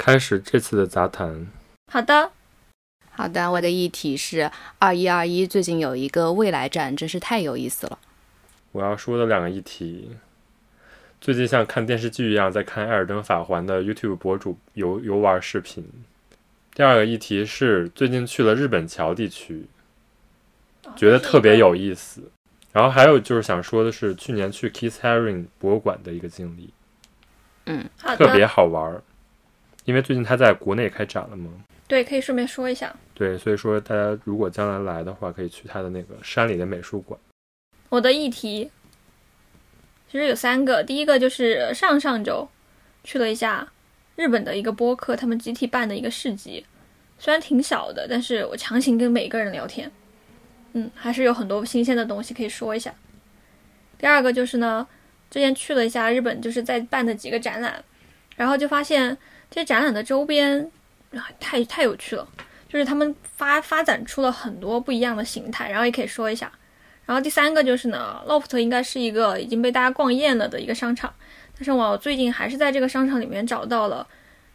开始这次的杂谈。好的，好的，我的议题是二一二一，最近有一个未来站，真是太有意思了。我要说的两个议题，最近像看电视剧一样在看《艾尔登法环》的 YouTube 博主游游玩视频。第二个议题是最近去了日本桥地区，觉得特别有意思。然后还有就是想说的是，去年去 Kiss Haring 博物馆的一个经历，嗯，特别，好玩儿。因为最近他在国内开展了嘛，对，可以顺便说一下，对，所以说大家如果将来来的话，可以去他的那个山里的美术馆。我的议题其实有三个，第一个就是上上周去了一下日本的一个播客，他们集体办的一个市集，虽然挺小的，但是我强行跟每个人聊天，嗯，还是有很多新鲜的东西可以说一下。第二个就是呢，之前去了一下日本，就是在办的几个展览，然后就发现这些展览的周边啊太太有趣了，就是他们发发展出了很多不一样的形态，然后也可以说一下。然后第三个就是呢，Loft 应该是一个已经被大家逛厌了的一个商场，但是我最近还是在这个商场里面找到了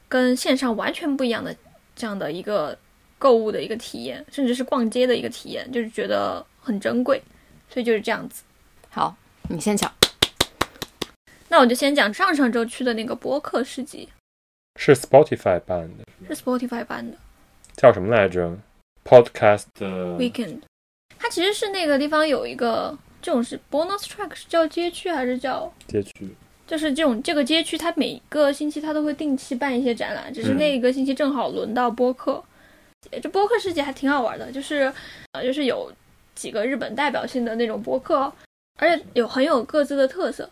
跟线上完全不一样的这样的一个购物的一个体验，甚至是逛街的一个体验，就是觉得很珍贵，所以就是这样子。好，你先讲。那我就先讲上上周去的那个播客市集，是 Spotify 办的，是 Spotify 办的叫什么来着？Podcast 的 Weekend，它其实是那个地方有一个这种是 bonus track，是叫街区还是叫？街区。就是这种这个街区，它每个星期它都会定期办一些展览，只是那一个星期正好轮到播客。这播客世界还挺好玩的，就是呃，就是有几个日本代表性的那种播客，而且有很有各自的特色。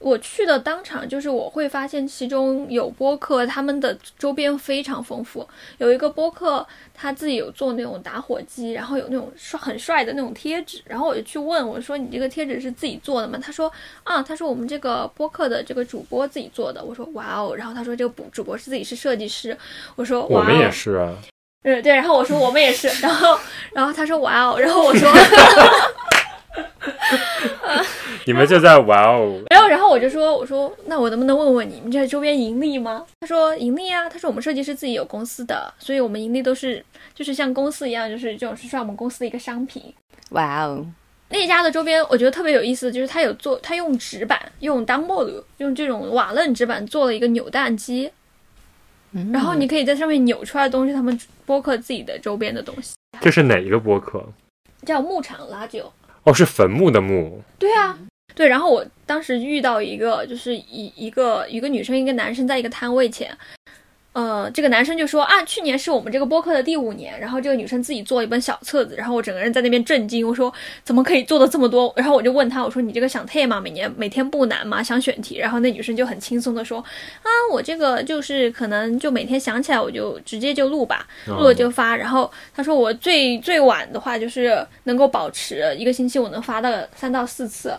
我去的当场，就是我会发现其中有播客，他们的周边非常丰富。有一个播客，他自己有做那种打火机，然后有那种帅很帅的那种贴纸，然后我就去问我说：“你这个贴纸是自己做的吗？”他说：“啊，他说我们这个播客的这个主播自己做的。”我说：“哇哦！”然后他说：“这个主主播是自己是设计师。”我说：“哇哦！”我们也是啊，嗯，对，然后我说我们也是，然后，然后他说哇哦，然后我说，你们就在哇哦，然后，然后我就说，我说那我能不能问问你们这周边盈利吗？他说盈利啊，他说我们设计师自己有公司的，所以我们盈利都是就是像公司一样，就是这种是算我们公司的一个商品。哇哦，那家的周边我觉得特别有意思，就是他有做，他用纸板，用当木路，用这种瓦楞纸板做了一个扭蛋机，嗯然后你可以在上面扭出来的东西，他们播客自己的周边的东西，这是哪一个播客？叫牧场拉酒。哦，是坟墓的墓。对啊，对。然后我当时遇到一个，就是一一个一个女生一个男生在一个摊位前，呃，这个男生就说啊，去年是我们这个播客的第五年，然后这个女生自己做一本小册子，然后我整个人在那边震惊，我说怎么可以做的这么多？然后我就问他，我说你这个想 t 吗？每年每天不难吗？想选题？然后那女生就很轻松的说啊，我这个就是可能就每天想起来我就直接就录吧，录了就发。然后他说我最最晚的话就是能够保持一个星期我能发到三到四次。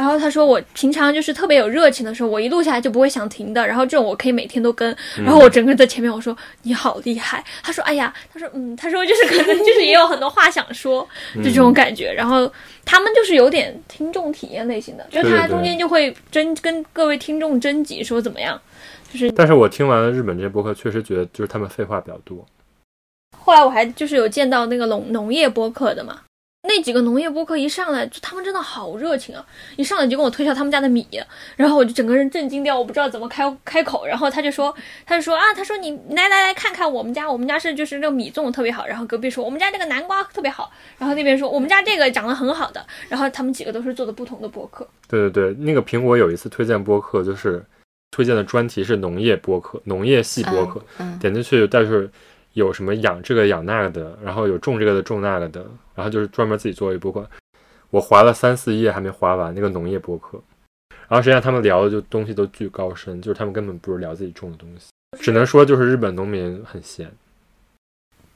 然后他说我平常就是特别有热情的时候，我一录下来就不会想停的。然后这种我可以每天都跟。然后我整个人在前面我说你好厉害。他说哎呀，他说嗯，他说就是可能就是也有很多话想说，就这种感觉。然后他们就是有点听众体验类型的，就是他中间就会征跟各位听众征集说怎么样。就是但是我听完了日本这些播客，确实觉得就是他们废话比较多。后来我还就是有见到那个农农业播客的嘛，那几个农业播客一上来就他们真的好热情啊，一上来就跟我推销他们家的米，然后我就整个人震惊掉，我不知道怎么开开口，然后他就说他就说啊，他说你来来来看看我们家，我们家是就是那个米种的特别好，然后隔壁说我们家这个南瓜特别好，然后那边说我们家这个长得很好的，然后他们几个都是做的不同的播客，对对对，那个苹果有一次推荐播客，就是推荐的专题是农业播客、农业系播客，嗯，点进去，但是有什么养这个养那个的，然后有种这个的种那个的，然后就是专门自己做一播客。我划了三四页还没划完那个农业博客，然后实际上他们聊的就东西都巨高深，就是他们根本不是聊自己种的东西，只能说就是日本农民很闲。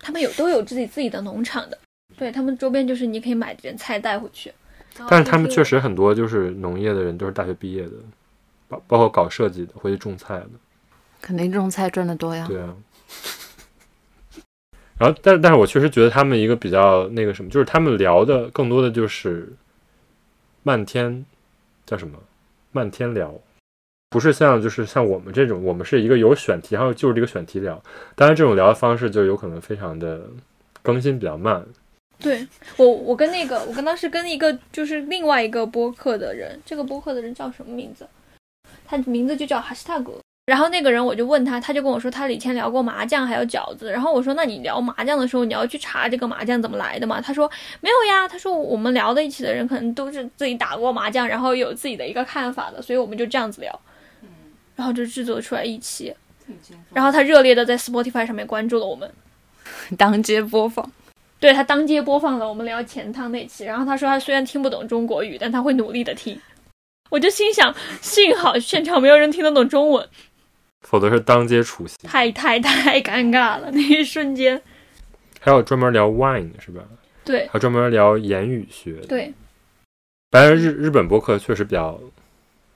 他们有都有自己自己的农场的，对他们周边就是你可以买点菜带回去，但是他们确实。实很多就是农业的人都是大学毕业的，包包括搞设计的，回去种菜的。肯定种菜赚的多呀。对啊。然后，但但是我确实觉得他们一个比较那个什么，就是他们聊的更多的就是漫天叫什么漫天聊，不是像就是像我们这种，我们是一个有选题，然后就是这个选题聊。当然，这种聊的方式就有可能非常的更新比较慢。对我，我跟那个，我跟当时跟一个就是另外一个播客的人，这个播客的人叫什么名字？他名字就叫哈斯塔格。然后那个人我就问他，他就跟我说他以前聊过麻将还有饺子。然后我说那你聊麻将的时候，你要去查这个麻将怎么来的吗？他说没有呀。他说我们聊在一起的人可能都是自己打过麻将，然后有自己的一个看法的，所以我们就这样子聊。然后就制作出来一期，然后他热烈的在 Spotify 上面关注了我们，当街播放。对他当街播放了我们聊钱汤那期，然后他说他虽然听不懂中国语，但他会努力的听。我就心想，幸好现场没有人听得懂中文，否则是当街处刑，太太太尴尬了那一瞬间。还有专门聊 wine 是吧？对，还专门聊言语学。对，反正日日本播客确实比较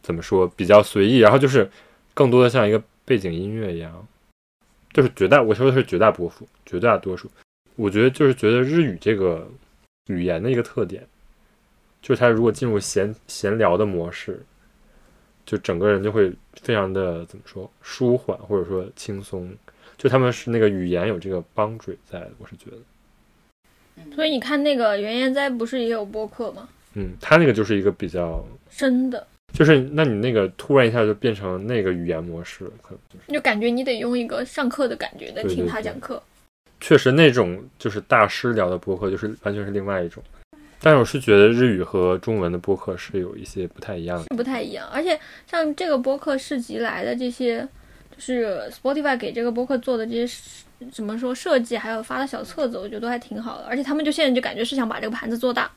怎么说，比较随意，然后就是更多的像一个背景音乐一样，就是绝大我说的是绝大多数，绝大多数。我觉得就是觉得日语这个语言的一个特点，就是它如果进入闲闲聊的模式，就整个人就会非常的怎么说舒缓或者说轻松，就他们是那个语言有这个帮助在，我是觉得。所以你看那个原研哉不是也有播客吗？嗯，他那个就是一个比较深的，就是那你那个突然一下就变成那个语言模式了，可能就是就感觉你得用一个上课的感觉在听对对对他讲课。确实那种就是大师聊的播客，就是完全是另外一种。但是我是觉得日语和中文的播客是有一些不太一样的。是不太一样，而且像这个播客市集来的这些，就是 Spotify 给这个播客做的这些怎么说设计，还有发的小册子，我觉得都还挺好的。而且他们就现在就感觉是想把这个盘子做大，而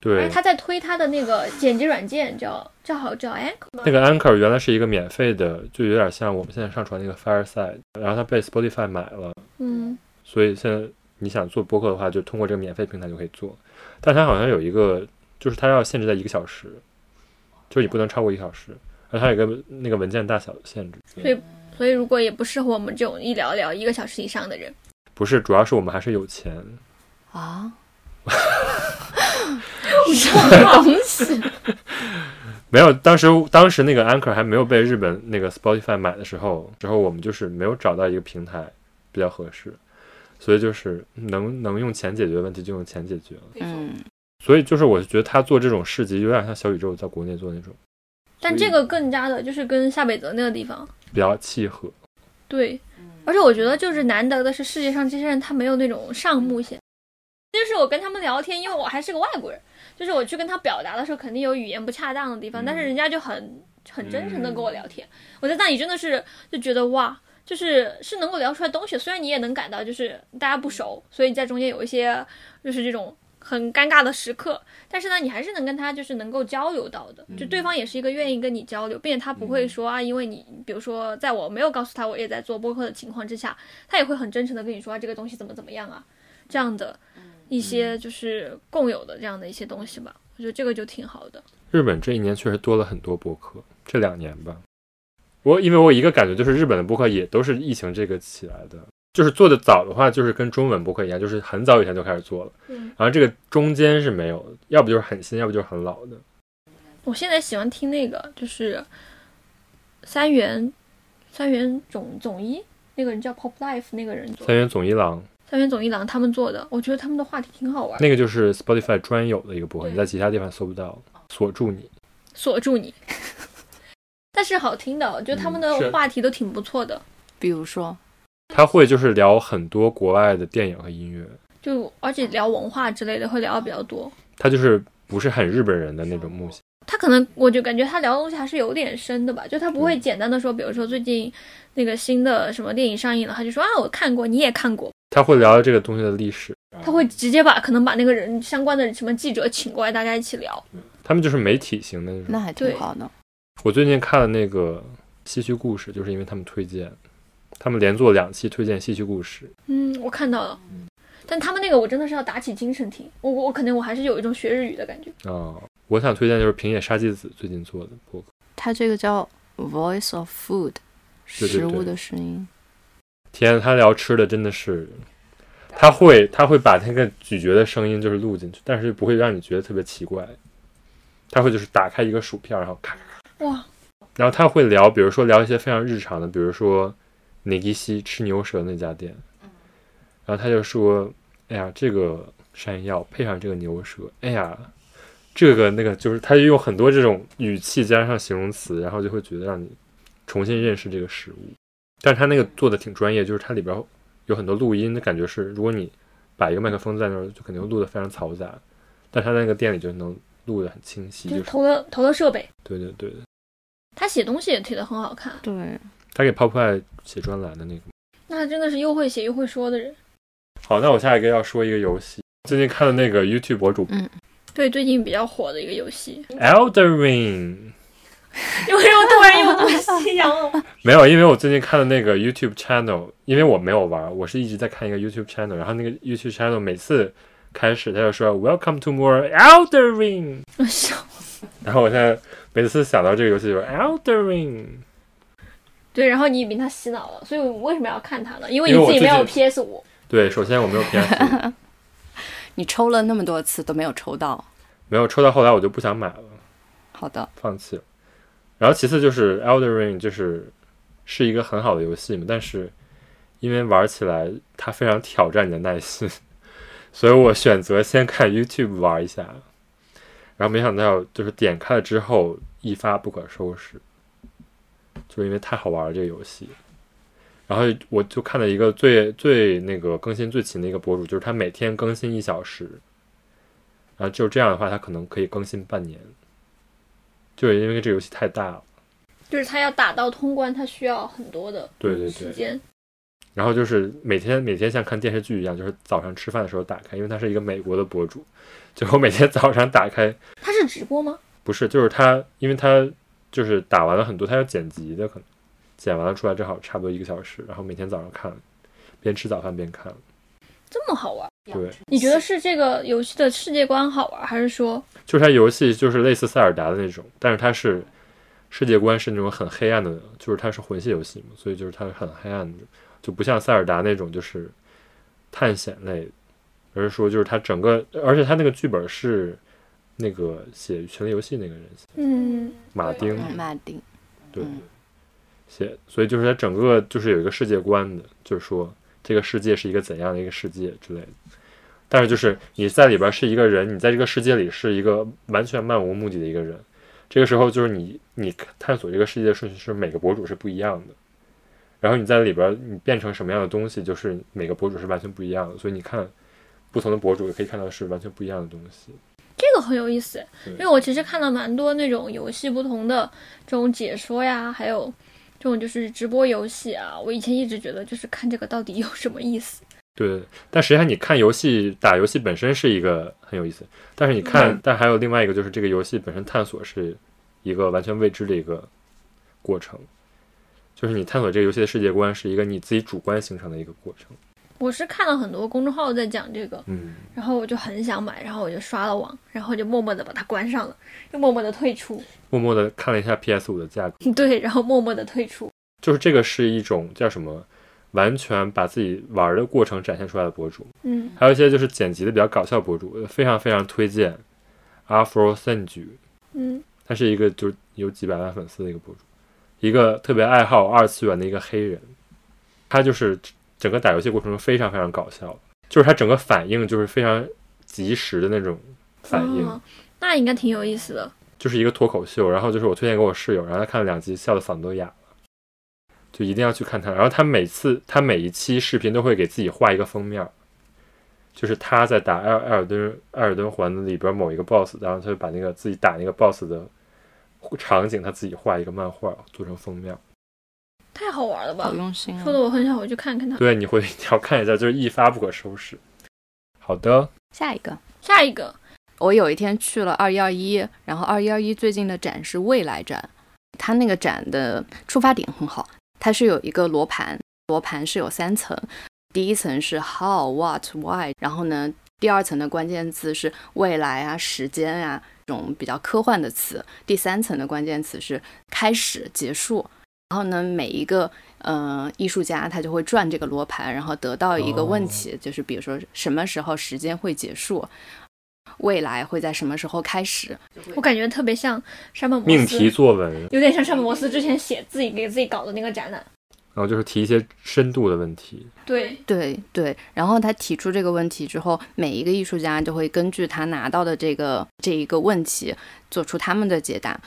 对且，他在推他的那个剪辑软件叫叫好叫 Anchor 吗那个 Anchor 原来是一个免费的，就有点像我们现在上传那个 Fireside，然后他被 Spotify 买了，嗯，所以现在你想做播客的话，就通过这个免费平台就可以做。但它好像有一个，就是它要限制在一个小时，就是你不能超过一个小时，而它有一个那个文件大小的限制。所以所以如果也不适合我们这种一聊聊一个小时以上的人，不是，主要是我们还是有钱。啊，什么 东西，没有，当时当时那个 Anchor 还没有被日本那个 Spotify 买的时候，之后我们就是没有找到一个平台比较合适，所以就是能能用钱解决问题就用钱解决了。嗯，所以就是我觉得他做这种市集有点像小宇宙在国内做那种，但这个更加的就是跟夏北泽那个地方。比较契合。对，而且我觉得就是难得的是世界上这些人他没有那种上目线，就是我跟他们聊天，因为我还是个外国人，就是我去跟他表达的时候肯定有语言不恰当的地方，但是人家就很很真诚的跟我聊天，我在那里真的是就觉得哇。就是是能够聊出来东西，虽然你也能感到就是大家不熟，所以在中间有一些就是这种很尴尬的时刻，但是呢，你还是能跟他就是能够交流到的，就对方也是一个愿意跟你交流，并且他不会说啊，因为你比如说在我没有告诉他我也在做播客的情况之下，他也会很真诚的跟你说啊，这个东西怎么怎么样啊，这样的一些就是共有的这样的一些东西吧，我觉得这个就挺好的。日本这一年确实多了很多播客，这两年吧。我因为我一个感觉就是日本的播客也都是疫情这个起来的，就是做的早的话，就是跟中文播客一样，就是很早以前就开始做了，嗯，然后这个中间是没有的，要不就是很新，要不就是很老的。我现在喜欢听那个就是三元三元总总一那个人叫 Pop Life 那个人做的。三元总一郎。三元总一郎他们做的，我觉得他们的话题挺好玩。那个就是 Spotify 专有的一个播客，你在其他地方搜不到。锁住你，锁住你，但是好听的，我觉得他们的话题都挺不错的，比如说，他会就是聊很多国外的电影和音乐，就而且聊文化之类的会聊的比较多。他就是不是很日本人的那种木性。他可能我就感觉他聊的东西还是有点深的吧，就他不会嗯简单的说，比如说最近那个新的什么电影上映了，他就说啊我看过，你也看过，他会聊这个东西的历史，他会直接把可能把那个人相关的什么记者请过来，大家一起聊。他们就是媒体型的那种。那还挺好的。我最近看了那个《戏曲故事》，就是因为他们推荐，他们连做两期推荐《戏曲故事》。嗯，我看到了，但他们那个我真的是要打起精神听，我我我可能我还是有一种学日语的感觉。啊、我想推荐就是平野沙纪子最近做的播客。他这个叫 Voice of Food，食物的声音。天，他聊吃的真的是，他会他会把那个咀嚼的声音就是录进去，但是不会让你觉得特别奇怪。他会就是打开一个薯片，然后咔咔，哇，然后他会聊，比如说聊一些非常日常的，比如说尼吉西吃牛舌那家店，然后他就说：“哎呀，这个山药配上这个牛舌，哎呀，这个那个就是，他就用很多这种语气加上形容词，然后就会觉得让你重新认识这个食物。但是他那个做的挺专业，就是它里边有很多录音的感觉是，如果你把一个麦克风在那儿，就肯定录的非常嘈杂，但他那个店里就能录的很清晰，就就是。是投了投了设备，对对对，他写东西也写的很好看，对，他给 Pop Eye 写专栏的那个。那他真的是又会写又会说的人。好，那我下一个要说一个游戏，最近看的那个 YouTube 博主。嗯。对，最近比较火的一个游戏，Elder Ring，因为我突然有东西想了。没有，因为我最近看的那个 YouTube channel，因为我没有玩，我是一直在看一个 YouTube channel，然后那个 YouTube channel 每次开始他就说 Welcome to more Elder Ring，我笑。然后我现在每次想到这个游戏就是 Elder Ring，对，然后你被他洗脑了，所以我为什么要看他呢？因为你自己没有 PS 五。对，首先我没有 PS，你抽了那么多次都没有抽到，没有抽到后来我就不想买了，好的，放弃了。然后其次就是 Elder Ring，就是是一个很好的游戏嘛，但是因为玩起来它非常挑战你的耐心，所以我选择先看 YouTube 玩一下，然后没想到就是点开了之后一发不可收拾，就是因为太好玩了这个游戏。然后我就看了一个最最那个更新最勤的一个博主，就是他每天更新一小时，然后就这样的话，他可能可以更新半年。就是因为这游戏太大了，就是他要打到通关，他需要很多的对对对。时间。然后就是每天每天像看电视剧一样，就是早上吃饭的时候打开，因为他是一个美国的博主，就我每天 早上打开，他是直播吗？不是，就是他，因为他就是打完了很多，他要剪辑的，可能剪完了出来正好差不多一个小时，然后每天早上看，边吃早饭边看。这么好玩？对，你觉得是这个游戏的世界观好玩，还是说就是它游戏就是类似塞尔达的那种，但是它是世界观是那种很黑暗的，就是它是魂系游戏嘛，所以就是它是很黑暗的，就不像塞尔达那种就是探险类，而是说就是它整个，而且它那个剧本是那个写《权力游戏》那个人写，嗯，马丁嗯马丁，对嗯写，所以就是它整个就是有一个世界观的，就是说这个世界是一个怎样的一个世界之类的。但是就是你在里边是一个人，你在这个世界里是一个完全漫无目的的一个人。这个时候就是你你探索这个世界的顺序是每个博主是不一样的，然后你在里边你变成什么样的东西，就是每个博主是完全不一样的。所以你看不同的博主也可以看到是完全不一样的东西。这个很有意思，因为我其实看了蛮多那种游戏不同的这种解说呀，还有这种就是直播游戏啊。我以前一直觉得就是看这个到底有什么意思？对，但实际上你看游戏打游戏本身是一个很有意思，但是你看，嗯但还有另外一个就是这个游戏本身探索是一个完全未知的一个过程，就是你探索这个游戏的世界观是一个你自己主观形成的一个过程。我是看了很多公众号在讲这个，嗯，然后我就很想买，然后我就刷了网，然后就默默的把它关上了，又默默的退出。默默的看了一下 PS 五的价格，对，然后默默的退出。就是这个是一种叫什么，完全把自己玩的过程展现出来的博主。嗯，还有一些就是剪辑的比较搞笑博主，非常非常推荐 Afro Senju，嗯，他是一个就是有几百万粉丝的一个博主，一个特别爱好二次元的一个黑人，他就是整个打游戏过程中非常非常搞笑，就是他整个反应就是非常及时的那种反应，哦，那应该挺有意思的。就是一个脱口秀。然后就是我推荐给我室友，然后他看了两集，笑的嗓子都哑了，就一定要去看他。然后他每次他每一期视频都会给自己画一个封面，就是他在打艾尔艾尔登艾尔登环里边某一个 BOSS，然后他就把那个自己打那个 BOSS 的场景，他自己画一个漫画做成封面。太好玩了吧好！用心说啊！的我很想回去看看他。对，你回去一定要看一下，就是一发不可收拾。好的，下一个，下一个，我有一天去了二一二一，然后二一二一最近的展是未来展，它那个展的出发点很好，它是有一个罗盘，罗盘是有三层，第一层是 how、what、why，然后呢，第二层的关键字是未来啊、时间啊这种比较科幻的词，第三层的关键词是开始、结束。然后呢，每一个呃艺术家他就会转这个罗盘，然后得到一个问题，就是比如说什么时候时间会结束。未来会在什么时候开始。我感觉特别像沙漠命题作文，有点像沙漠摩斯之前写自己给自己搞的那个展览。然后就是提一些深度的问题。对，对对，然后他提出这个问题之后，每一个艺术家就会根据他拿到的这个这一个问题做出他们的解答。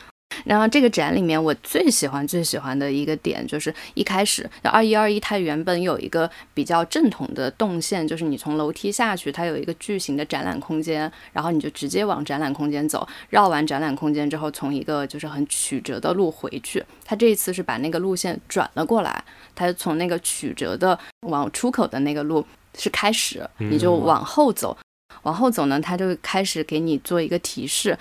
然后这个展里面，我最喜欢最喜欢的一个点就是一开始二一二一，它原本有一个比较正统的动线，就是你从楼梯下去，它有一个巨型的展览空间，然后你就直接往展览空间走，绕完展览空间之后，从一个就是很曲折的路回去。它这一次是把那个路线转了过来，它从那个曲折的往出口的那个路是开始，你就往后走，往后走呢，它就开始给你做一个提示。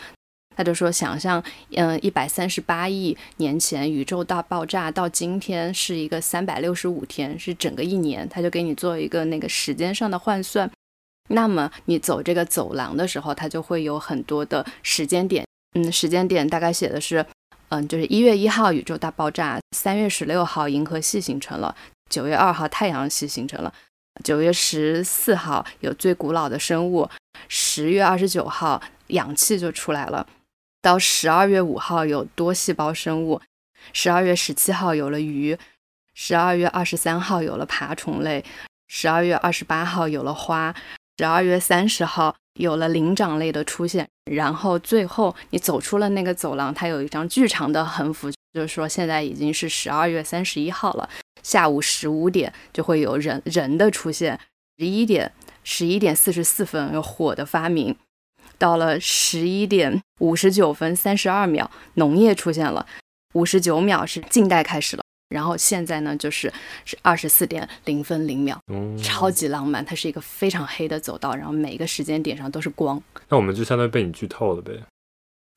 他就说，想象，嗯，一百三十八亿年前宇宙大爆炸到今天是一个三百六十五天，是整个一年。他就给你做一个那个时间上的换算。那么你走这个走廊的时候，它就会有很多的时间点。嗯，时间点大概写的是，嗯，就是一月一号宇宙大爆炸，三月十六号银河系形成了，九月二号太阳系形成了，九月十四号有最古老的生物，十月二十九号氧气就出来了。到十二月五号有多细胞生物，十二月十七号有了鱼，十二月二十三号有了爬虫类，十二月二十八号有了花，十二月三十号有了灵长类的出现。然后最后你走出了那个走廊，它有一张巨长的横幅，就是说现在已经是十二月三十一号了，下午十五点就会有人人的出现，十一点十一点四十四分有火的发明。到了十一点五十九分三十二秒，农业出现了。五十九秒是近代开始了，然后现在呢就是是二十四点零分零秒，嗯，超级浪漫。它是一个非常黑的走道，然后每一个时间点上都是光。那我们就相当于被你剧透了呗。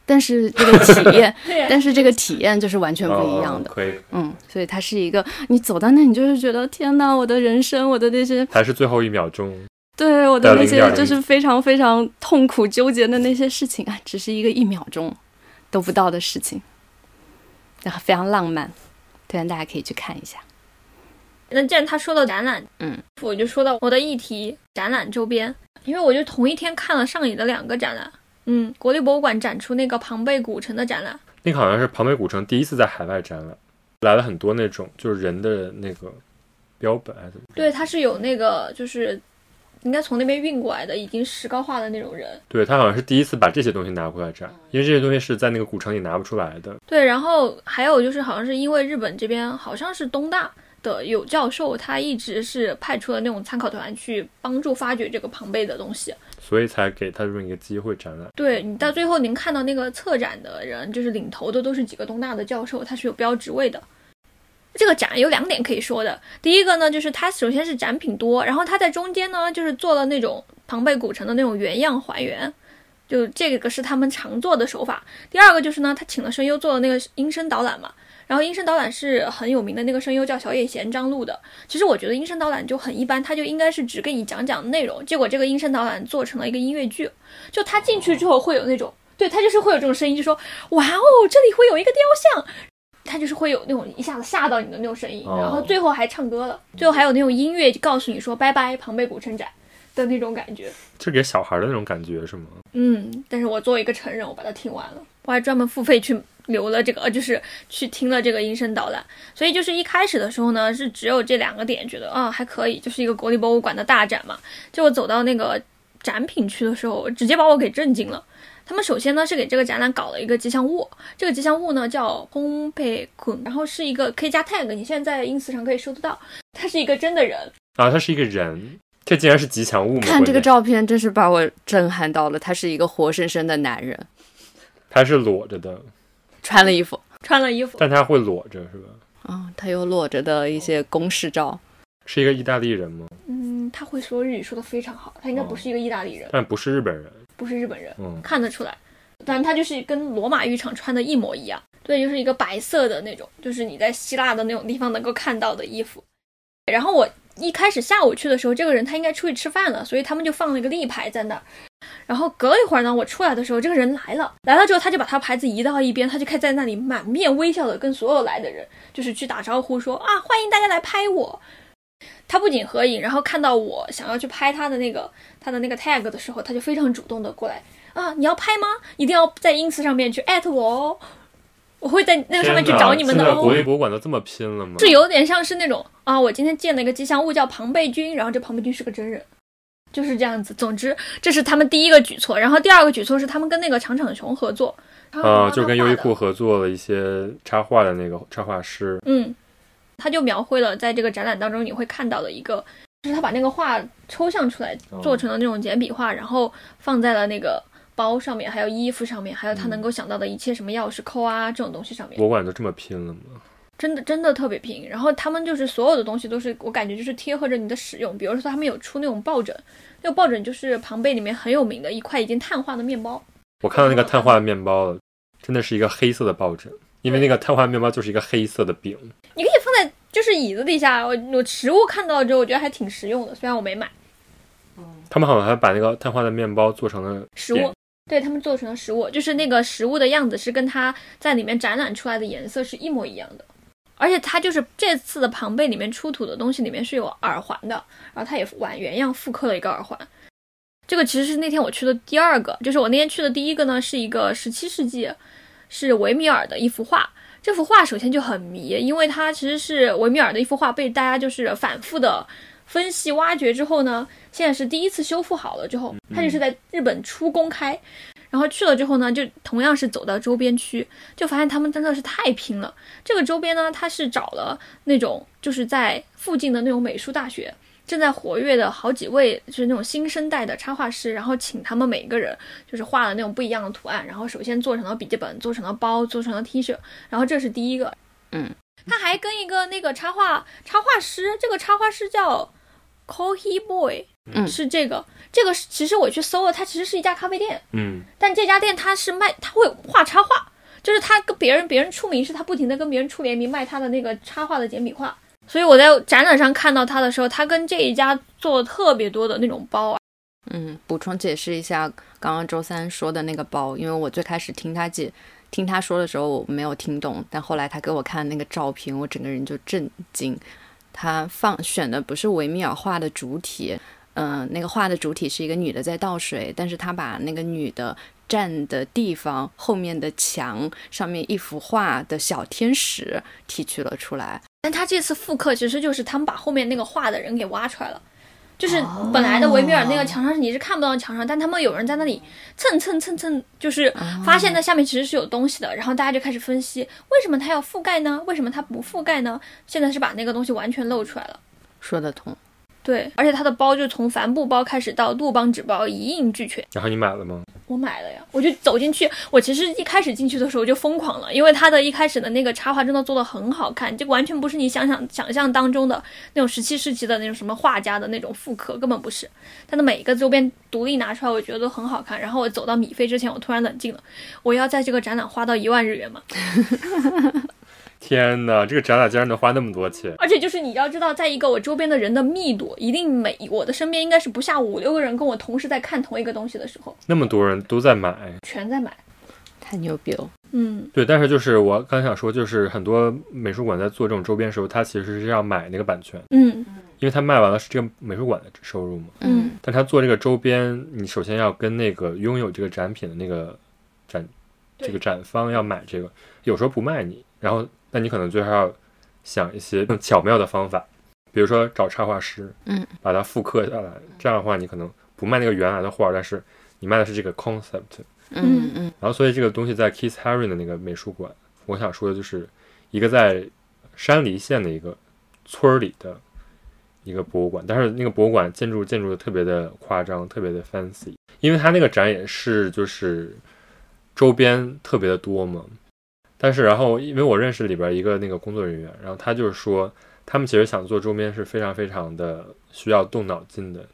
但是这个体验，但是这个体验就是完全不一样的。哦可以，嗯，所以它是一个，你走到那，你就是觉得天呐，我的人生，我的那些还是最后一秒钟。对我的那些就是非常非常痛苦纠结的那些事情啊，只是一个一秒钟都不到的事情，然后非常浪漫，推荐大家可以去看一下。那既然他说到展览，嗯，我就说到我的议题展览周边，因为我就同一天看了上野的两个展览。嗯，国立博物馆展出那个庞贝古城的展览，那个好像是庞贝古城第一次在海外展览，来了很多那种就是人的那个标本还是怎么？对，它是有那个就是应该从那边运过来的，已经石膏化的那种人。对他好像是第一次把这些东西拿过来展，因为这些东西是在那个古城里拿不出来的。对，然后还有就是好像是因为日本这边好像是东大的有教授，他一直是派出了那种参考团去帮助发掘这个庞贝的东西。所以才给他这么一个机会展览。对你到最后您看到那个策展的人，就是领头的都是几个东大的教授，他是有标职位的。这个展有两点可以说的，第一个呢，就是它首先是展品多，然后它在中间呢，就是做了那种庞贝古城的那种原样还原，就这个是他们常做的手法。第二个就是呢，他请了声优做了那个音声导览嘛，然后音声导览是很有名的那个声优叫小野贤张录的。其实我觉得音声导览就很一般，他就应该是只跟你讲讲内容，结果这个音声导览做成了一个音乐剧，就他进去之后会有那种。对他就是会有这种声音，就说哇哦，这里会有一个雕像，他就是会有那种一下子吓到你的那种声音，哦然后最后还唱歌了，最后还有那种音乐告诉你说拜拜庞贝古城展的那种感觉。就给小孩的那种感觉是吗？嗯，但是我作为一个成人，我把它听完了，我还专门付费去留了这个，呃 就是去听了这个音声导览。所以就是一开始的时候呢，是只有这两个点，觉得啊还可以，就是一个国立博物馆的大展嘛。结果走到那个展品区的时候，直接把我给震惊了。他们首先呢是给这个展览搞了一个吉祥物，这个吉祥物呢叫烘焙坤，然后是一个可以加 tag，你现在在 ins 上可以搜得到，他是一个真的人，啊，他是一个人，这竟然是吉祥物吗？看这个照片，真是把我震撼到了。他是一个活生生的男人，他是裸着的，穿了衣服，穿了衣服，但他会裸着是吧？啊、他有裸着的一些公式照。是一个意大利人吗？嗯，他会说日语，说的非常好，他应该不是一个意大利人，但不是日本人。不是日本人。嗯，看得出来，但他就是跟罗马浴场穿的一模一样，对，就是一个白色的那种，就是你在希腊的那种地方能够看到的衣服。然后我一开始下午去的时候，这个人他应该出去吃饭了，所以他们就放了一个立牌在那儿。然后隔了一会儿呢，我出来的时候，这个人来了，来了之后他就把他牌子移到一边，他就开始在那里满面微笑的跟所有来的人就是去打招呼说啊，欢迎大家来拍我。他不仅合影，然后看到我想要去拍他的那个他的那个 tag 的时候，他就非常主动的过来啊，你要拍吗？一定要在 ins 上面去艾特我哦，我会在那个上面去找你们的哦国。立博物馆都这么拼了吗？是有点像是那种啊，我今天见了一个吉祥物叫庞贝君，然后这庞贝君是个真人，就是这样子。总之，这是他们第一个举措，然后第二个举措是他们跟那个长场熊合作，啊，就跟优衣库库，合作了一些插画的那个插画师，嗯，他就描绘了在这个展览当中你会看到的一个，就是他把那个画抽象出来，哦做成了那种简笔画，然后放在了那个。包上面，还有衣服上面，还有他能够想到的一切什么钥匙扣啊这种东西上面，博物馆都这么拼了吗？真的真的特别拼。然后他们就是所有的东西都是我感觉就是贴合着你的使用，比如说他们有出那种抱枕，那个抱枕就是庞贝里面很有名的一块已经碳化的面包。我看到那个碳化的面包了，真的是一个黑色的抱枕，因为那个碳化面包就是一个黑色的饼。你可以就是椅子底下，我我实物看到了之后，我觉得还挺实用的，虽然我没买他们好像还把那个碳化的面包做成了实物。对他们做成了实物，就是那个实物的样子是跟它在里面展览出来的颜色是一模一样的，而且它就是这次的庞贝里面出土的东西里面是有耳环的，然后它也完原样复刻了一个耳环。这个其实是那天我去的第二个，就是我那天去的第一个呢是一个十七世纪，是维米尔的一幅画。这幅画首先就很迷，因为它其实是维米尔的一幅画，被大家就是反复的分析挖掘之后呢，现在是第一次修复好了之后，它就是在日本初公开。然后去了之后呢，就同样是走到周边区，就发现他们真的是太拼了。这个周边呢，他是找了那种就是在附近的那种美术大学正在活跃的好几位，就是那种新生代的插画师，然后请他们每个人就是画了那种不一样的图案，然后首先做成了笔记本，做成了包，做成了 T 恤，然后这是第一个。嗯，他还跟一个那个插画插画师，这个插画师叫 Coffee Boy，嗯是这个。这个其实我去搜了，它其实是一家咖啡店，嗯，但这家店它是卖，它会画插画，就是他跟别人，别人出名是他不停的跟别人出联名卖他的那个插画的简笔画。所以我在展览上看到他的时候，他跟这一家做了特别多的那种包啊，嗯，补充解释一下刚刚周三说的那个包，因为我最开始听他解听他说的时候我没有听懂，但后来他给我看那个照片，我整个人就震惊。他放选的不是维米尔画的主体，嗯、那个画的主体是一个女的在倒水，但是他把那个女的站的地方后面的墙上面一幅画的小天使提取了出来。但他这次复刻其实就是他们把后面那个画的人给挖出来了。就是本来的维米尔那个墙上你是看不到墙上，但他们有人在那里蹭蹭蹭蹭，就是发现那下面其实是有东西的，然后大家就开始分析为什么它要覆盖呢？为什么它不覆盖呢？现在是把那个东西完全露出来了。说得通，对，而且它的包就从帆布包开始到杜邦纸包一应俱全。然后你买了吗？我买了呀，我就走进去。我其实一开始进去的时候就疯狂了，因为它的一开始的那个插画真的做的很好看，就完全不是你想想想象当中的那种十七世纪的那种什么画家的那种复刻，根本不是。它的每一个周边独立拿出来，我觉得都很好看。然后我走到米菲之前，我突然冷静了，我要在这个展览花到一万日元吗？天哪，这个展览竟然能花那么多钱！而且就是你要知道，在一个我周边的人的密度，一定每我的身边应该是不下五六个人跟我同时在看同一个东西的时候，那么多人都在买，全在买。太牛逼了。嗯，对，但是就是我刚想说，就是很多美术馆在做这种周边的时候，它其实是要买那个版权，嗯因为它卖完了是这个美术馆的收入嘛。嗯但它做这个周边，你首先要跟那个拥有这个展品的那个展这个展方要买这个，有时候不卖你，然后那你可能最后要想一些更巧妙的方法，比如说找插画师，嗯，把它复刻下来，这样的话你可能不卖那个原来的画，但是你卖的是这个 concept，嗯嗯然后所以这个东西在 Keith Haring 的那个美术馆，我想说的就是一个在山梨县的一个村儿里的一个博物馆，但是那个博物馆建筑建筑的特别的夸张，特别的 fancy，因为它那个展也是就是周边特别的多嘛。但是然后因为我认识里边一个那个工作人员，然后他就是说他们其实想做周边是非常非常的需要动脑筋的，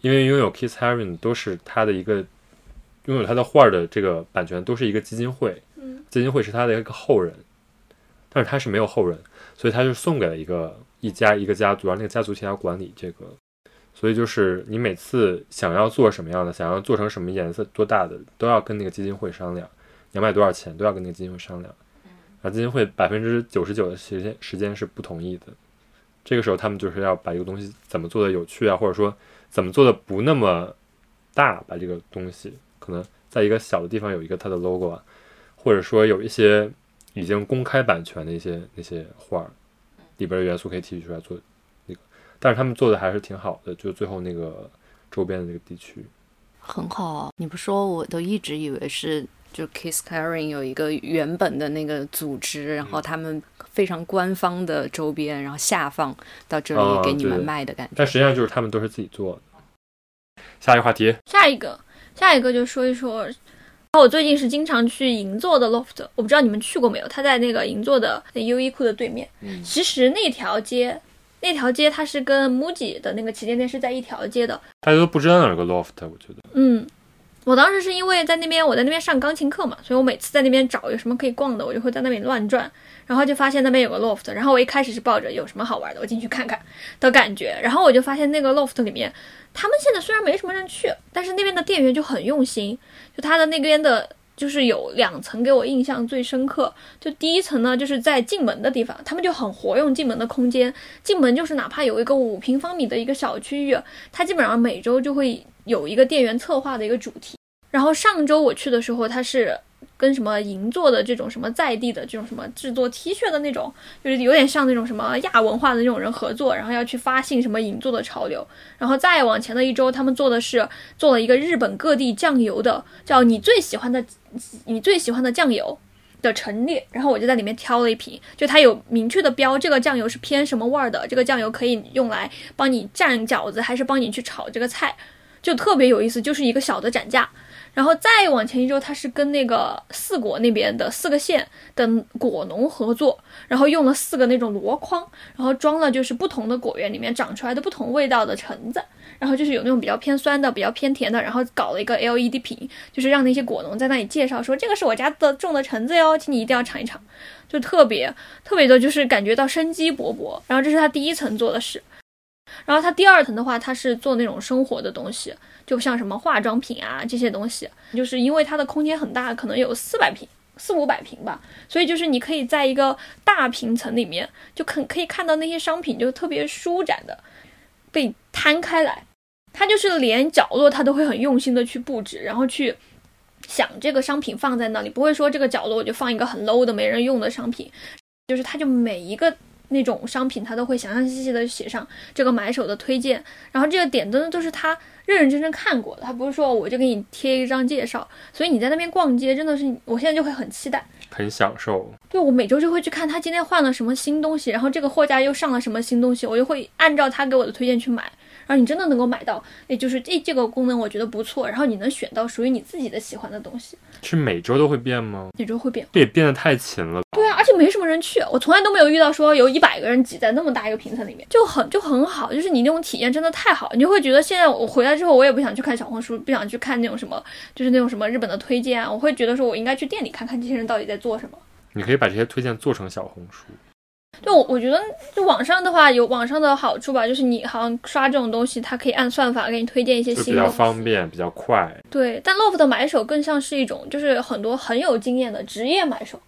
因为拥有 kiss haring 都是他的一个拥有他的画的这个版权都是一个基金会，嗯基金会是他的一个后人，但是他是没有后人，所以他就送给了一个一家一个家族，让那个家族替他管理这个。所以就是你每次想要做什么样的，想要做成什么颜色、多大的，都要跟那个基金会商量，你要卖多少钱都要跟那个基金会商量。然后基金会百分之九十九的时间时间是不同意的。这个时候他们就是要把一个东西怎么做的有趣啊，或者说怎么做的不那么大，把这个东西可能在一个小的地方有一个它的 logo 啊，或者说有一些已经公开版权的一些那些画儿里边的元素可以提取出来做那个，但是他们做的还是挺好的，就最后那个周边的那个地区。很好。你不说，我都一直以为是就 Kiss Caring 有一个原本的那个组织，然后他们非常官方的周边，然后下放到这哦里给你们卖的感觉。但实际上就是他们都是自己做的。下一个话题，下一个，下一个就说一说，我最近是经常去银座的 loft，我不知道你们去过没有？它在那个银座的那优衣库的对面。嗯其实那条街，那条街它是跟 MUJI 的那个旗舰店是在一条街的。大家都不知道哪个 loft，我觉得嗯，我当时是因为在那边，我在那边上钢琴课嘛，所以我每次在那边找有什么可以逛的，我就会在那里乱转，然后就发现那边有个 loft，然后我一开始是抱着有什么好玩的，我进去看看的感觉，然后我就发现那个 loft 里面，他们现在虽然没什么人去，但是那边的店员就很用心，就他的那边的。就是有两层给我印象最深刻，就第一层呢，就是在进门的地方，他们就很活用进门的空间。进门就是哪怕有一个五平方米的一个小区域，它基本上每周就会有一个店员策划的一个主题。然后上周我去的时候，它是跟什么银座的这种什么在地的这种什么制作 T 恤的那种，就是有点像那种什么亚文化的那种人合作，然后要去发信什么银座的潮流。然后再往前的一周，他们做的是做了一个日本各地酱油的，叫你最喜欢的你最喜欢的酱油。的陈列，然后我就在里面挑了一瓶，就它有明确的标，这个酱油是偏什么味儿的，这个酱油可以用来帮你蘸饺子，还是帮你去炒这个菜，就特别有意思，就是一个小的展架。然后再往前一周，它是跟那个四果那边的四个县的果农合作，然后用了四个那种箩筐，然后装了就是不同的果园里面长出来的不同味道的橙子，然后就是有那种比较偏酸的、比较偏甜的，然后搞了一个 LED 屏，就是让那些果农在那里介绍说这个是我家的种的橙子哟，请你一定要尝一尝，就特别特别的，就是感觉到生机勃勃。然后这是他第一层做的事。然后它第二层的话，它是做那种生活的东西，就像什么化妆品啊这些东西，就是因为它的空间很大，可能有四百平、四五百平吧，所以就是你可以在一个大平层里面，就可可以看到那些商品就特别舒展的被摊开来，它就是连角落它都会很用心的去布置，然后去想这个商品放在那里，不会说这个角落我就放一个很 low 的没人用的商品，就是它就每一个。那种商品，他都会详详细细的写上这个买手的推荐，然后这个点灯都是他认认真真看过的，他不是说我就给你贴一张介绍，所以你在那边逛街真的是，我现在就会很期待，很享受。对我每周就会去看他今天换了什么新东西，然后这个货架又上了什么新东西，我就会按照他给我的推荐去买，然后你真的能够买到，也就是这这个功能我觉得不错，然后你能选到属于你自己的喜欢的东西，是每周都会变吗？每周会变。这也变得太勤了吧。对啊，而且没什么人去，我从来都没有遇到说有一百个人挤在那么大一个平层里面，就很就很好，就是你那种体验真的太好，你就会觉得现在我回来之后，我也不想去看小红书，不想去看那种什么，就是那种什么日本的推荐啊，我会觉得说我应该去店里看看这些人到底在做什么。你可以把这些推荐做成小红书。对，我我觉得就网上的话有网上的好处吧，就是你好像刷这种东西，它可以按算法给你推荐一些新的比较。方便，比较快。对，但 LOFT 的买手更像是一种，就是很多很有经验的职业买手。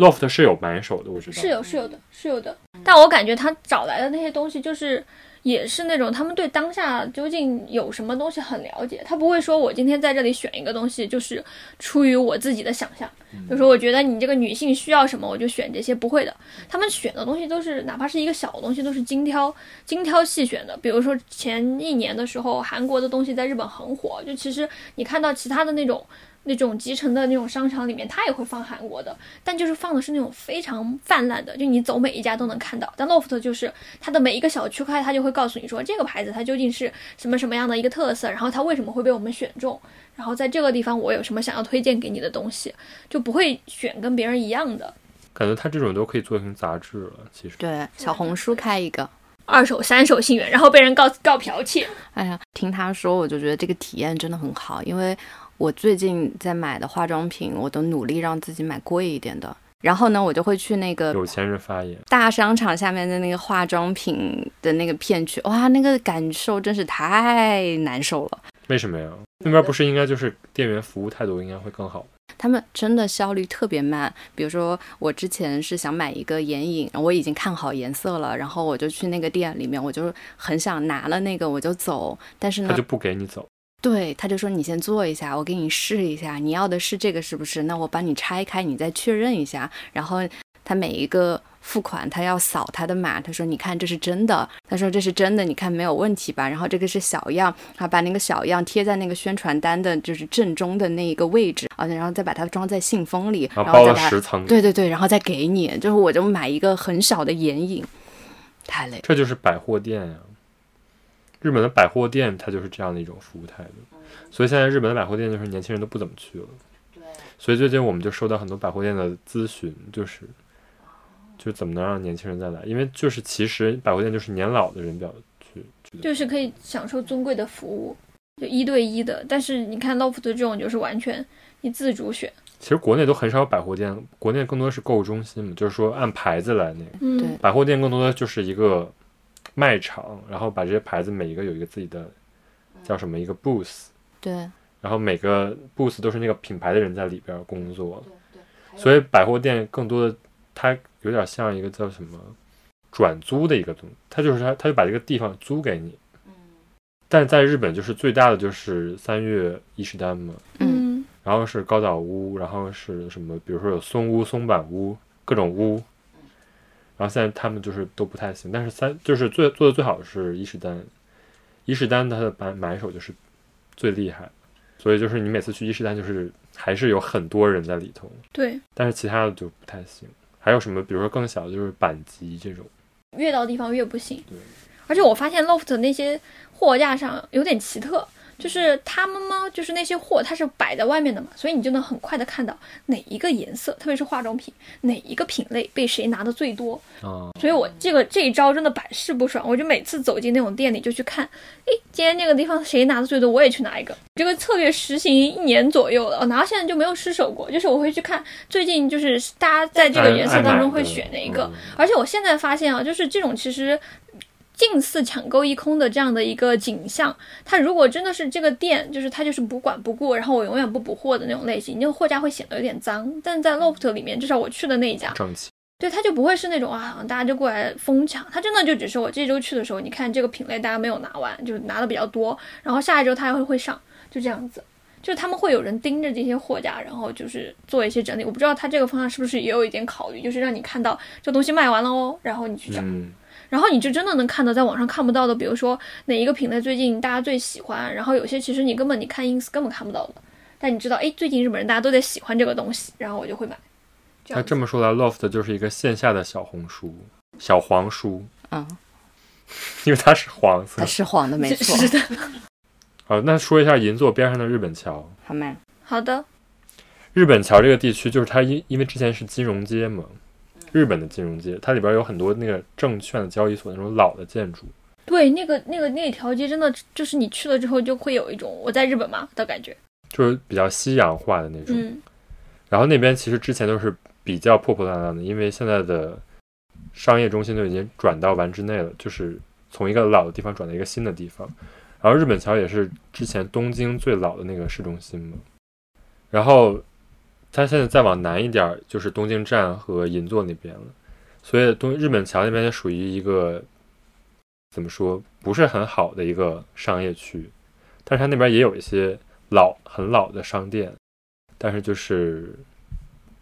Loft 是有买手的，我知道。是有是有的，是有的。但我感觉他找来的那些东西，就是也是那种他们对当下究竟有什么东西很了解。他不会说我今天在这里选一个东西，就是出于我自己的想象，比如说我觉得你这个女性需要什么，我就选这些。不会的，他们选的东西都是哪怕是一个小东西，都是精挑精挑细选的。比如说前一年的时候，韩国的东西在日本很火，就其实你看到其他的那种。那种集成的那种商场里面，它也会放韩国的，但就是放的是那种非常泛滥的，就你走每一家都能看到。但 LOFT 就是它的每一个小区块，它就会告诉你说这个牌子它究竟是什么什么样的一个特色，然后它为什么会被我们选中，然后在这个地方我有什么想要推荐给你的东西，就不会选跟别人一样的。感觉它这种都可以做成杂志了，其实。对，小红书开一个。二手、三手信源，然后被人告告剽窃。哎呀，听他说，我就觉得这个体验真的很好，因为我最近在买的化妆品，我都努力让自己买贵一点的。然后呢，我就会去那个有钱人发言，大商场下面的那个化妆品的那个片区，哇，那个感受真是太难受了。为什么呀？那边不是应该就是店员服务态度应该会更好？他们真的效率特别慢。比如说，我之前是想买一个眼影，我已经看好颜色了，然后我就去那个店里面，我就很想拿了那个我就走，但是呢他就，不给你走。对，他就说你先做一下，我给你试一下，你要的是这个是不是？那我帮你拆开，你再确认一下。然后他每一个付款，他要扫他的码，他说你看这是真的，他说这是真的，你看没有问题吧？然后这个是小样，他把那个小样贴在那个宣传单的就是正中的那一个位置啊，然后再把它装在信封里，然然后包了后再把它十层，对对对，然后再给你，就是我就买一个很小的眼影，太累了。这就是百货店呀。日本的百货店它就是这样的一种服务态度，所以现在日本的百货店就是年轻人都不怎么去了。所以最近我们就收到很多百货店的咨询，就是就怎么能让年轻人再来？因为就是其实百货店就是年老的人比较去。就是可以享受尊贵的服务，就一对一的。但是你看 loft 这种就是完全你自主选，其实国内都很少有百货店，国内更多是购物中心嘛，就是说按牌子来那个。嗯，对百货店更多的就是一个卖场，然后把这些牌子每一个有一个自己的叫什么一个 booth，对，然后每个 booth 都是那个品牌的人在里边工作，所以百货店更多的它有点像一个叫什么转租的一个东西，它就是它它就把这个地方租给你。但在日本就是最大的就是三月伊势丹嘛，嗯，然后是高岛屋，然后是什么，比如说有松屋、松板屋，各种屋。然后现在他们就是都不太行，但是三就是最做的最好的是伊势丹，伊势丹它的买买手就是最厉害，所以就是你每次去伊势丹就是还是有很多人在里头，对，但是其他的就不太行。还有什么，比如说更小的就是板级这种，越到地方越不行对。而且我发现 loft 那些货架上有点奇特，就是他们嘛，就是那些货它是摆在外面的嘛，所以你就能很快的看到哪一个颜色，特别是化妆品，哪一个品类被谁拿的最多。啊、所以我这个这一招真的百试不爽，我就每次走进那种店里就去看，诶，今天那个地方谁拿的最多，我也去拿一个。这个策略实行一年左右了，我拿到现在就没有失手过。就是我会去看最近就是大家在这个颜色当中会选哪一个，嗯而且我现在发现啊，就是这种其实近似抢购一空的这样的一个景象，它如果真的是这个店，就是它就是不管不顾，然后我永远不补货的那种类型，那个货架会显得有点脏。但在 loft 里面，至少我去的那一家。对，它就不会是那种啊，大家就过来疯抢，它真的就只是我这周去的时候，你看这个品类大家没有拿完，就是拿的比较多，然后下一周它还会会上，就这样子。就是他们会有人盯着这些货架，然后就是做一些整理。我不知道他这个方向是不是也有一点考虑，就是让你看到这东西卖完了哦，然后你去找，嗯，然后你就真的能看到在网上看不到的，比如说哪一个品类最近大家最喜欢，然后有些其实你根本你看 ins 根本看不到的，但你知道，哎，最近日本人大家都在喜欢这个东西，然后我就会买。这那这么说来，loft 就是一个线下的小红书、小黄书，嗯，因为它是黄色它。是黄的，没错。是 的，好，那说一下银座边上的日本桥。好吗？好的，日本桥这个地区，就是它因因为之前是金融街嘛，日本的金融街，它里边有很多那个证券的交易所那种老的建筑，对，那个那个那条街真的就是你去了之后就会有一种我在日本嘛的感觉。就是比较西洋化的那种。嗯，然后那边其实之前都是比较破破烂烂的，因为现在的商业中心都已经转到丸之内了，就是从一个老的地方转到一个新的地方。然后日本桥也是之前东京最老的那个市中心嘛。然后它现在再往南一点儿，就是东京站和银座那边了。所以东日本桥那边就属于一个怎么说不是很好的一个商业区，但是它那边也有一些老很老的商店，但是就是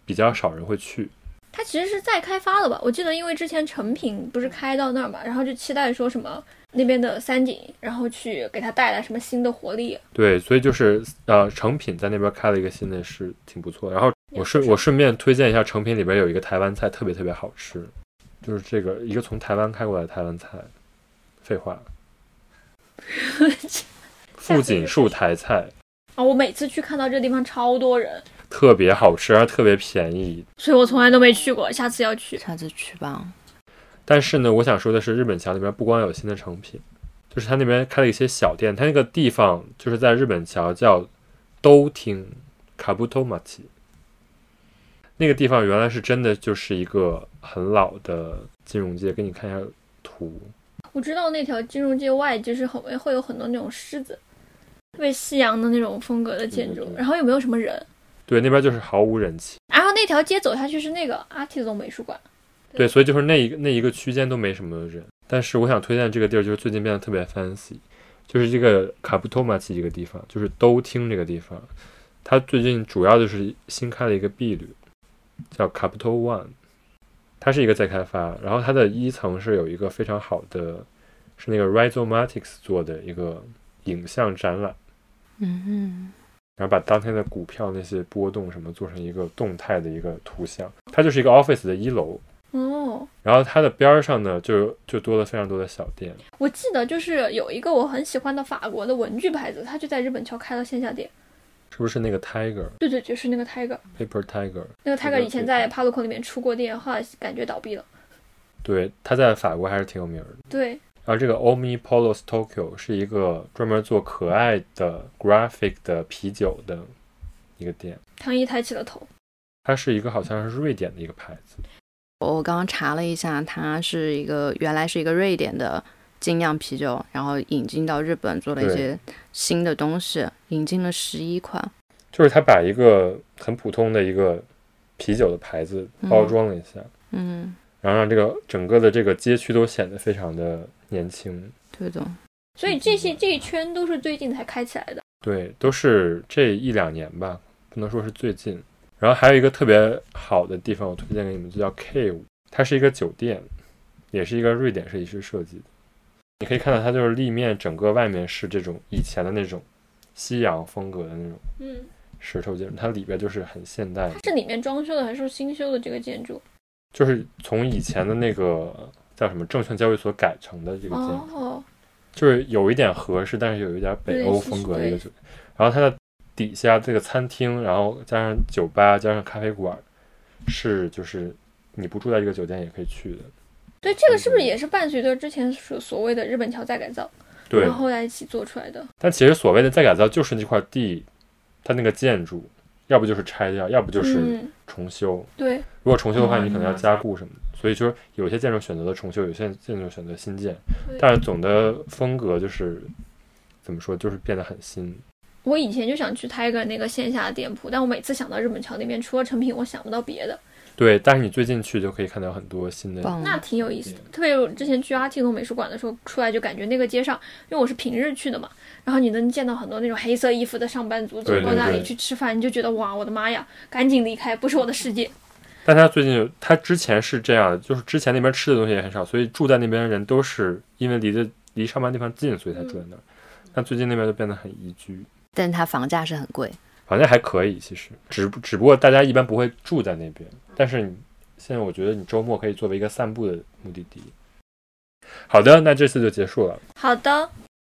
比较少人会去。它其实是在开发了吧？我记得因为之前成品不是开到那儿嘛，然后就期待说什么那边的三井，然后去给它带来什么新的活力。对，所以就是呃，成品在那边开了一个新的是挺不错。然后我顺我顺便推荐一下，成品里边有一个台湾菜特别特别好吃，就是这个一个从台湾开过来的台湾菜。废话，富锦树台菜啊，我每次去看到这地方超多人，特别好吃，而特别便宜。所以我从来都没去过，下次要去。下次去吧。但是呢，我想说的是，日本桥那边不光有新的成品，就是他那边开了一些小店。他那个地方就是在日本桥叫都厅 （Kabutomachi）。那个地方原来是真的就是一个很老的金融街，给你看一下图。我知道那条金融街外就是很会有很多那种狮子，特别西洋的那种风格的建筑然后又没有什么人。对，那边就是毫无人气。然后那条街走下去是那个阿提总美术馆，对，所以就是那一个那一个区间都没什么人。但是我想推荐这个地儿，就是最近变得特别 fancy，就是这个卡布托马奇一个地方，就是都厅这个地方，它最近主要就是新开了一个 B 旅，叫 Capital One，它是一个在开发，然后它的一层是有一个非常好的，是那个 Rhizomatics 做的一个影像展览，嗯然后把当天的股票那些波动什么做成一个动态的一个图像，它就是一个 office 的一楼，哦，然后它的边儿上呢就就多了非常多的小店，我记得就是有一个我很喜欢的法国的文具牌子，它就在日本桥开了线下店。是不是那个 Tiger 对对，就是那个 Tiger，Paper Tiger？那个 Tiger 以前在 Paluco 里面出过店，后来感觉倒闭了。对，它在法国还是挺有名儿的。对，然后这个 Omi Polos Tokyo 是一个专门做可爱的 graphic 的啤酒的一个店，唐一抬起了头。它是一个好像是瑞典的一个牌子。我刚刚查了一下，它是一个原来是一个瑞典的精酿啤酒，然后引进到日本做了一些新的东西，引进了十一款。就是他把一个很普通的一个啤酒的牌子包装了一下，嗯，然后让这个整个的这个街区都显得非常的年轻。对的。所以这些这一圈都是最近才开起来的。对，都是这一两年吧，不能说是最近。然后还有一个特别好的地方，我推荐给你们，就叫 K 五，它是一个酒店，也是一个瑞典设计师设计的。你可以看到，它就是立面整个外面是这种以前的那种西洋风格的那种嗯，石头建筑，它里边就是很现代，它是里面装修的还是新修的这个建筑？就是从以前的那个叫什么证券交易所改成的这个建筑。哦，就是有一点合适，但是有一点北欧风格的一个酒店。然后它的底下这个餐厅，然后加上酒吧，加上咖啡馆，是就是你不住在这个酒店也可以去的。对，这个是不是也是伴随着之前所所谓的日本桥再改造，对然，后后来一起做出来的？但其实所谓的再改造，就是那块地，它那个建筑，要不就是拆掉，要不就是嗯，重修。对，如果重修的话，嗯你可能要加固什么的。所以就是有些建筑选择了重修，有些建筑选择新建，但是总的风格就是怎么说，就是变得很新。我以前就想去 Tiger 那个线下店铺，但我每次想到日本桥那边，除了成品，我想不到别的。对，但是你最近去就可以看到很多新的那挺有意思的。特别我之前去阿提诺美术馆的时候，出来就感觉那个街上，因为我是平日去的嘛，然后你能见到很多那种黑色衣服的上班族走对对对过那里去吃饭，你就觉得哇，我的妈呀，赶紧离开，不是我的世界。但他最近，他之前是这样的，就是之前那边吃的东西也很少，所以住在那边的人都是因为离着离上班地方近，所以才住在那儿。但最近那边就变得很宜居，但它房价是很贵。房价还可以，其实只不只不过大家一般不会住在那边，但是你现在我觉得你周末可以作为一个散步的目的地。好的，那这次就结束了。好的，